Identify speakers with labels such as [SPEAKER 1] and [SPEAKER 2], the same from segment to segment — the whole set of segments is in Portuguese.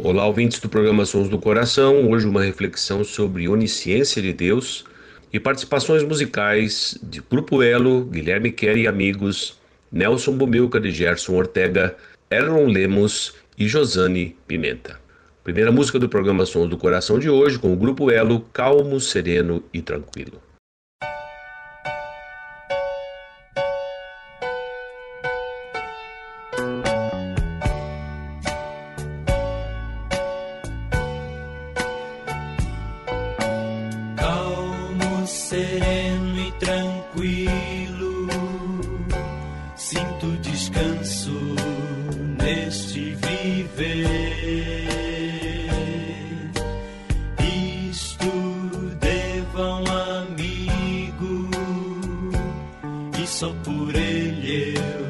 [SPEAKER 1] Olá, ouvintes do programa Sons do Coração. Hoje uma reflexão sobre onisciência de Deus e participações musicais de Grupo Elo, Guilherme Kerr e amigos, Nelson Bomilca de Gerson Ortega, Erron Lemos e Josane Pimenta. Primeira música do programa Sons do Coração de hoje com o Grupo Elo, calmo, sereno e tranquilo.
[SPEAKER 2] Só por ele eu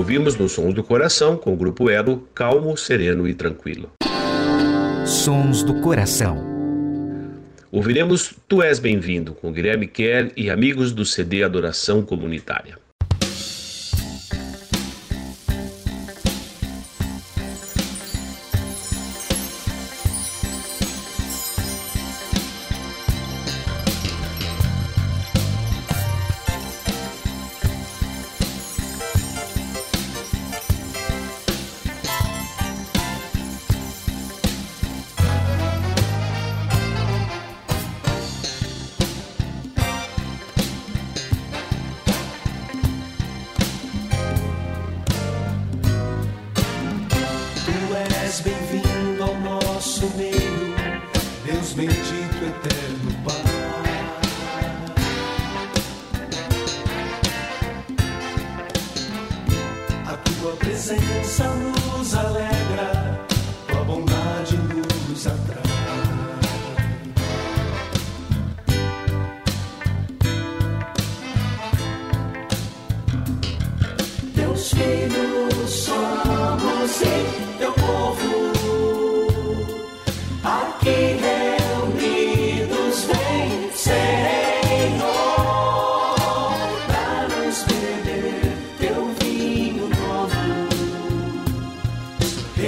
[SPEAKER 3] Ouvimos no Sons do Coração, com o grupo Elo, calmo, sereno e tranquilo.
[SPEAKER 4] Sons do Coração.
[SPEAKER 3] Ouviremos Tu És Bem-vindo, com Guilherme Kerr e amigos do CD Adoração Comunitária.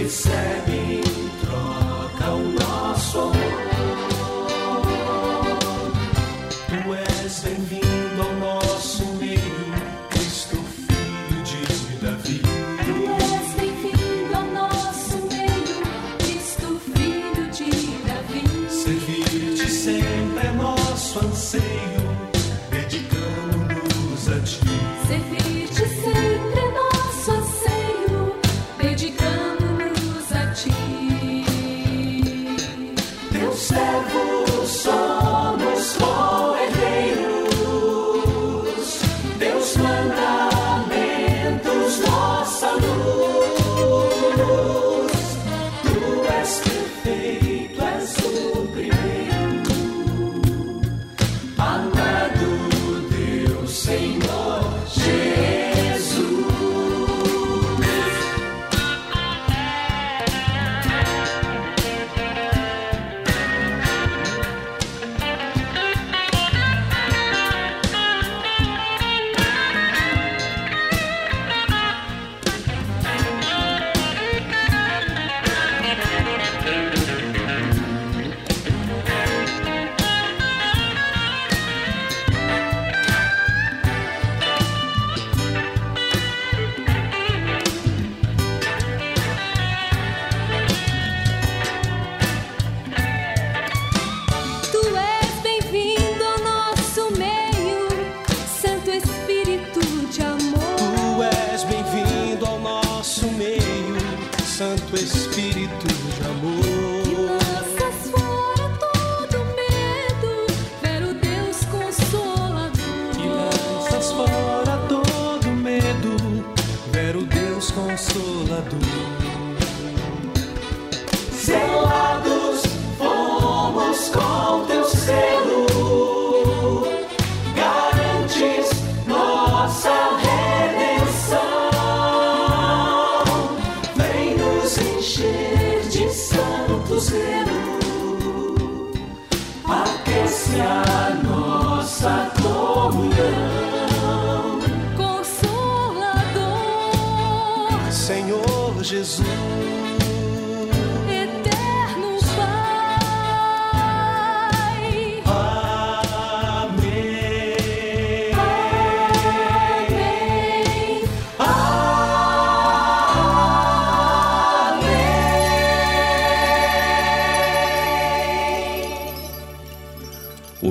[SPEAKER 3] It's sad. Santo Espírito.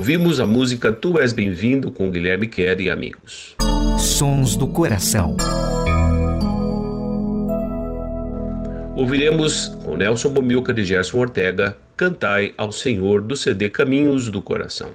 [SPEAKER 3] Ouvimos a música Tu És Bem-vindo com Guilherme Kerr e amigos.
[SPEAKER 4] Sons do Coração.
[SPEAKER 3] Ouviremos com Nelson Bomilca de Gerson Ortega Cantai ao Senhor do CD Caminhos do Coração.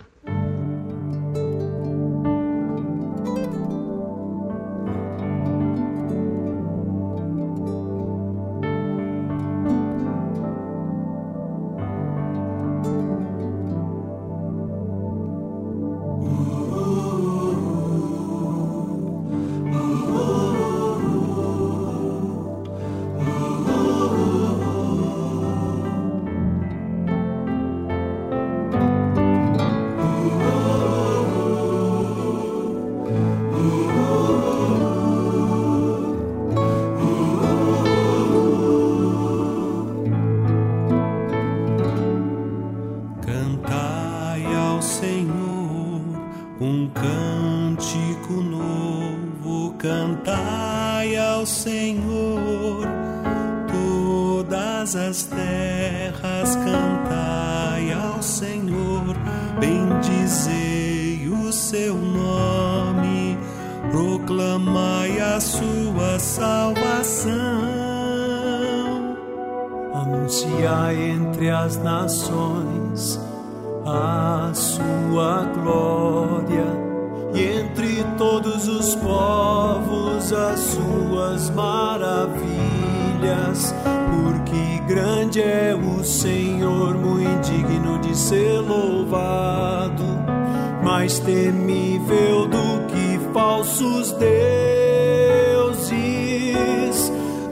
[SPEAKER 5] Sua salvação. Anunciai entre as nações a sua glória e entre todos os povos as suas maravilhas, porque grande é o Senhor, muito digno de ser louvado, mais temível do que falsos deuses.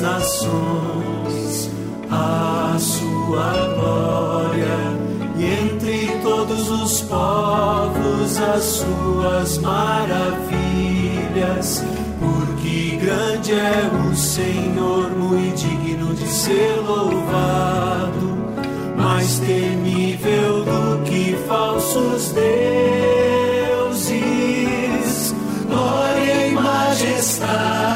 [SPEAKER 5] nações a sua glória e entre todos os povos as suas maravilhas. Porque grande é o Senhor, muito digno de ser louvado, mais temível do que falsos deuses. Glória e majestade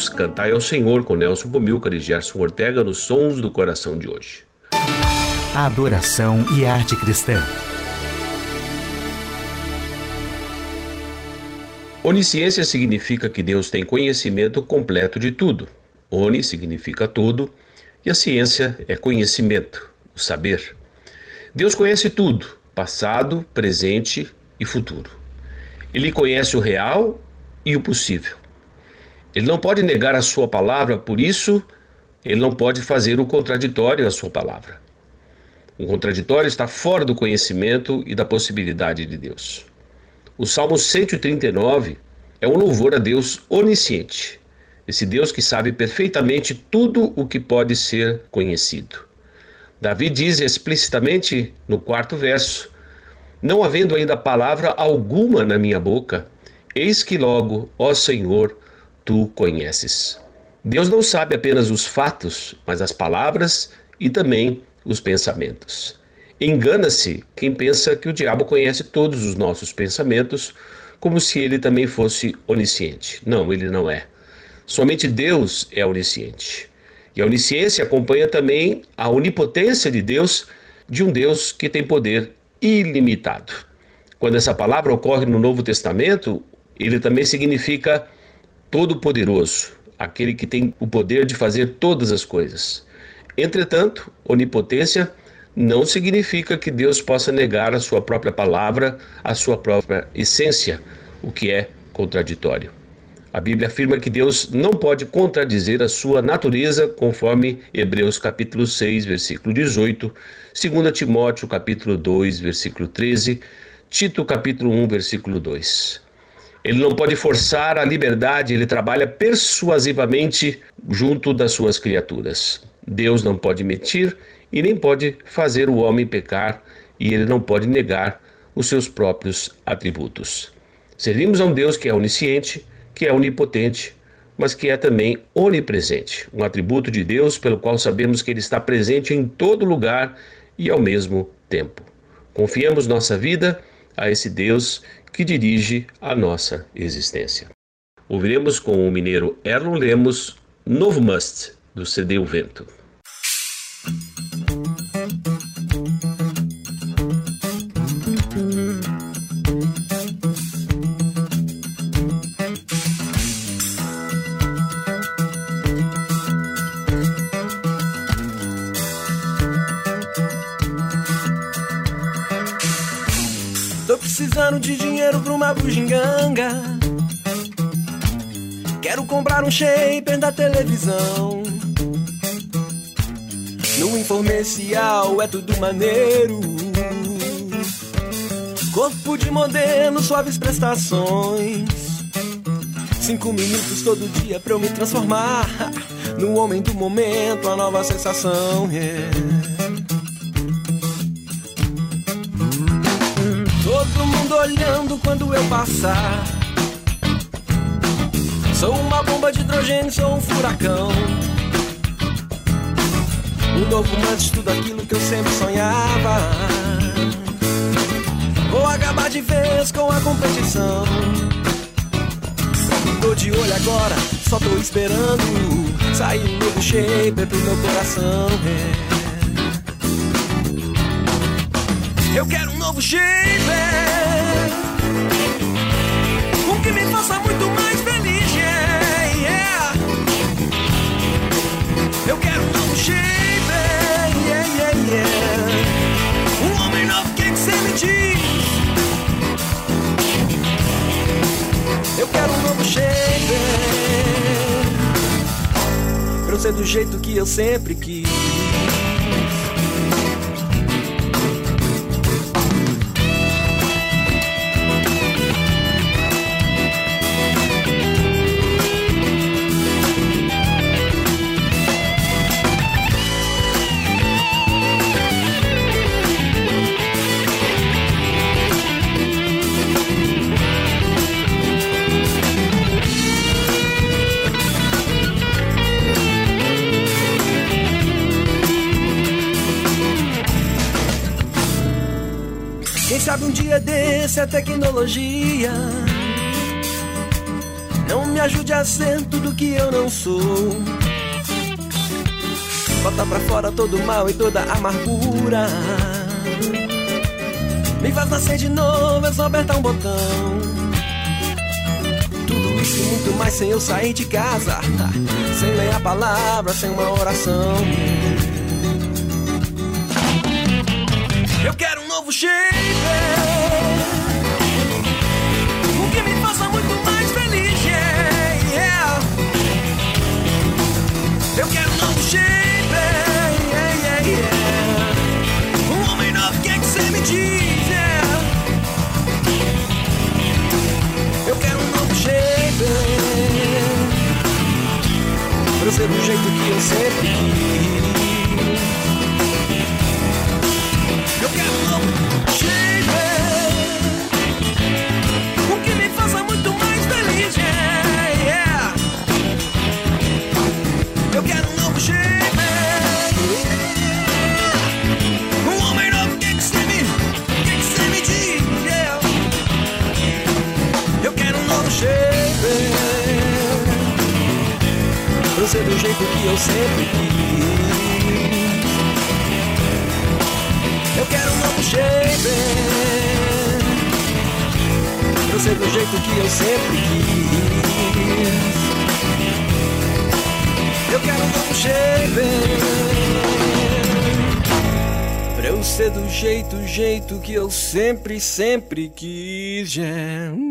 [SPEAKER 1] Ouvimos Cantai ao Senhor com Nelson Bomilcar e Gerson Ortega nos Sons do Coração de hoje.
[SPEAKER 4] Adoração e arte cristã.
[SPEAKER 1] Onisciência significa que Deus tem conhecimento completo de tudo. Oni significa tudo e a ciência é conhecimento, o saber. Deus conhece tudo, passado, presente e futuro. Ele conhece o real e o possível. Ele não pode negar a sua palavra, por isso, ele não pode fazer o contraditório à sua palavra. O contraditório está fora do conhecimento e da possibilidade de Deus. O Salmo 139 é um louvor a Deus onisciente, esse Deus que sabe perfeitamente tudo o que pode ser conhecido. Davi diz explicitamente no quarto verso: Não havendo ainda palavra alguma na minha boca, eis que logo, ó Senhor, tu conheces. Deus não sabe apenas os fatos, mas as palavras e também os pensamentos. Engana-se quem pensa que o diabo conhece todos os nossos pensamentos, como se ele também fosse onisciente. Não, ele não é. Somente Deus é onisciente. E a onisciência acompanha também a onipotência de Deus, de um Deus que tem poder ilimitado. Quando essa palavra ocorre no Novo Testamento, ele também significa Todo-Poderoso, aquele que tem o poder de fazer todas as coisas. Entretanto, onipotência não significa que Deus possa negar a sua própria palavra, a sua própria essência, o que é contraditório. A Bíblia afirma que Deus não pode contradizer a sua natureza, conforme Hebreus capítulo 6, versículo 18, 2 Timóteo capítulo 2, versículo 13, Tito capítulo 1, versículo 2. Ele não pode forçar a liberdade, ele trabalha persuasivamente junto das suas criaturas. Deus não pode mentir e nem pode fazer o homem pecar, e ele não pode negar os seus próprios atributos. Servimos a um Deus que é onisciente, que é onipotente, mas que é também onipresente, um atributo de Deus pelo qual sabemos que ele está presente em todo lugar e ao mesmo tempo. Confiamos nossa vida a esse Deus que dirige a nossa existência. Ouviremos com o mineiro Erlon Lemos Novo Must, do CD O Vento.
[SPEAKER 6] Precisando de dinheiro pra uma bugiganga. Quero comprar um shaper da televisão. No informecial é tudo maneiro. Corpo de modelo, suaves prestações. Cinco minutos todo dia pra eu me transformar no homem do momento, a nova sensação. Yeah. Olhando quando eu passar. Sou uma bomba de hidrogênio, sou um furacão. O novo antes de tudo aquilo que eu sempre sonhava. Vou acabar de vez com a competição. Tô de olho agora, só tô esperando sair um novo shape pro meu coração. É. Eu quero um novo shape Um faça muito mais feliz yeah, yeah. Eu quero um novo shape yeah, yeah, yeah. Um homem novo, o que, você me diz? Eu quero um novo shape Pra eu ser do jeito que eu sempre quis desse a tecnologia não me ajude a ser tudo que eu não sou. Bota pra fora todo o mal e toda a amargura. Me faz nascer de novo, é só apertar um botão. Tudo isso muito mais sem eu sair de casa. Sem ler a palavra, sem uma oração. Eu quero um novo shape. Ser jeito que eu sempre quis. Pra ser do jeito que eu sempre quis. Eu quero um novo shape. Pra ser do jeito que eu sempre quis. Eu quero um novo shape. Pra eu ser do jeito, jeito que eu sempre, sempre quis yeah.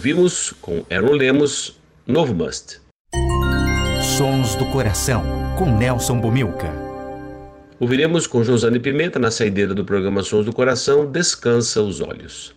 [SPEAKER 7] Ouvimos com Aaron Lemos, Novo Must.
[SPEAKER 4] Sons do Coração, com Nelson Bomilca.
[SPEAKER 7] Ouviremos com Josane Pimenta, na saideira do programa Sons do Coração, Descansa os Olhos.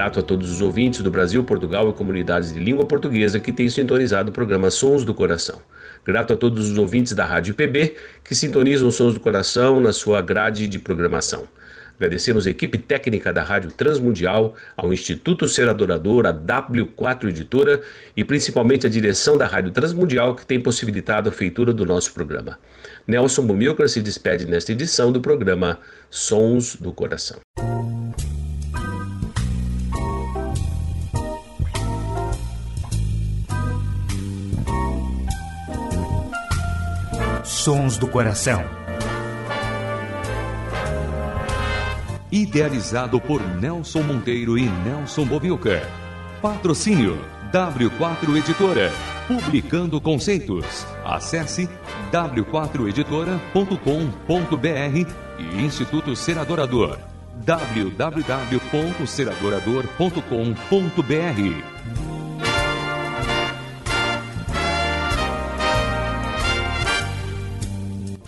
[SPEAKER 7] Grato a todos os ouvintes do Brasil, Portugal e comunidades de língua portuguesa que têm sintonizado o programa Sons do Coração. Grato a todos os ouvintes da Rádio PB que sintonizam Sons do Coração na sua grade de programação. Agradecemos a equipe técnica da Rádio Transmundial, ao Instituto Ser Adorador, a W4 Editora e principalmente a direção da Rádio Transmundial que tem possibilitado a feitura do nosso programa. Nelson Bumilcar se despede nesta edição do programa Sons do Coração.
[SPEAKER 4] Sons do Coração.
[SPEAKER 8] Idealizado por Nelson Monteiro e Nelson Bobilca. Patrocínio W4 Editora Publicando Conceitos. Acesse w4editora.com.br e Instituto Seradorador www.seradorador.com.br.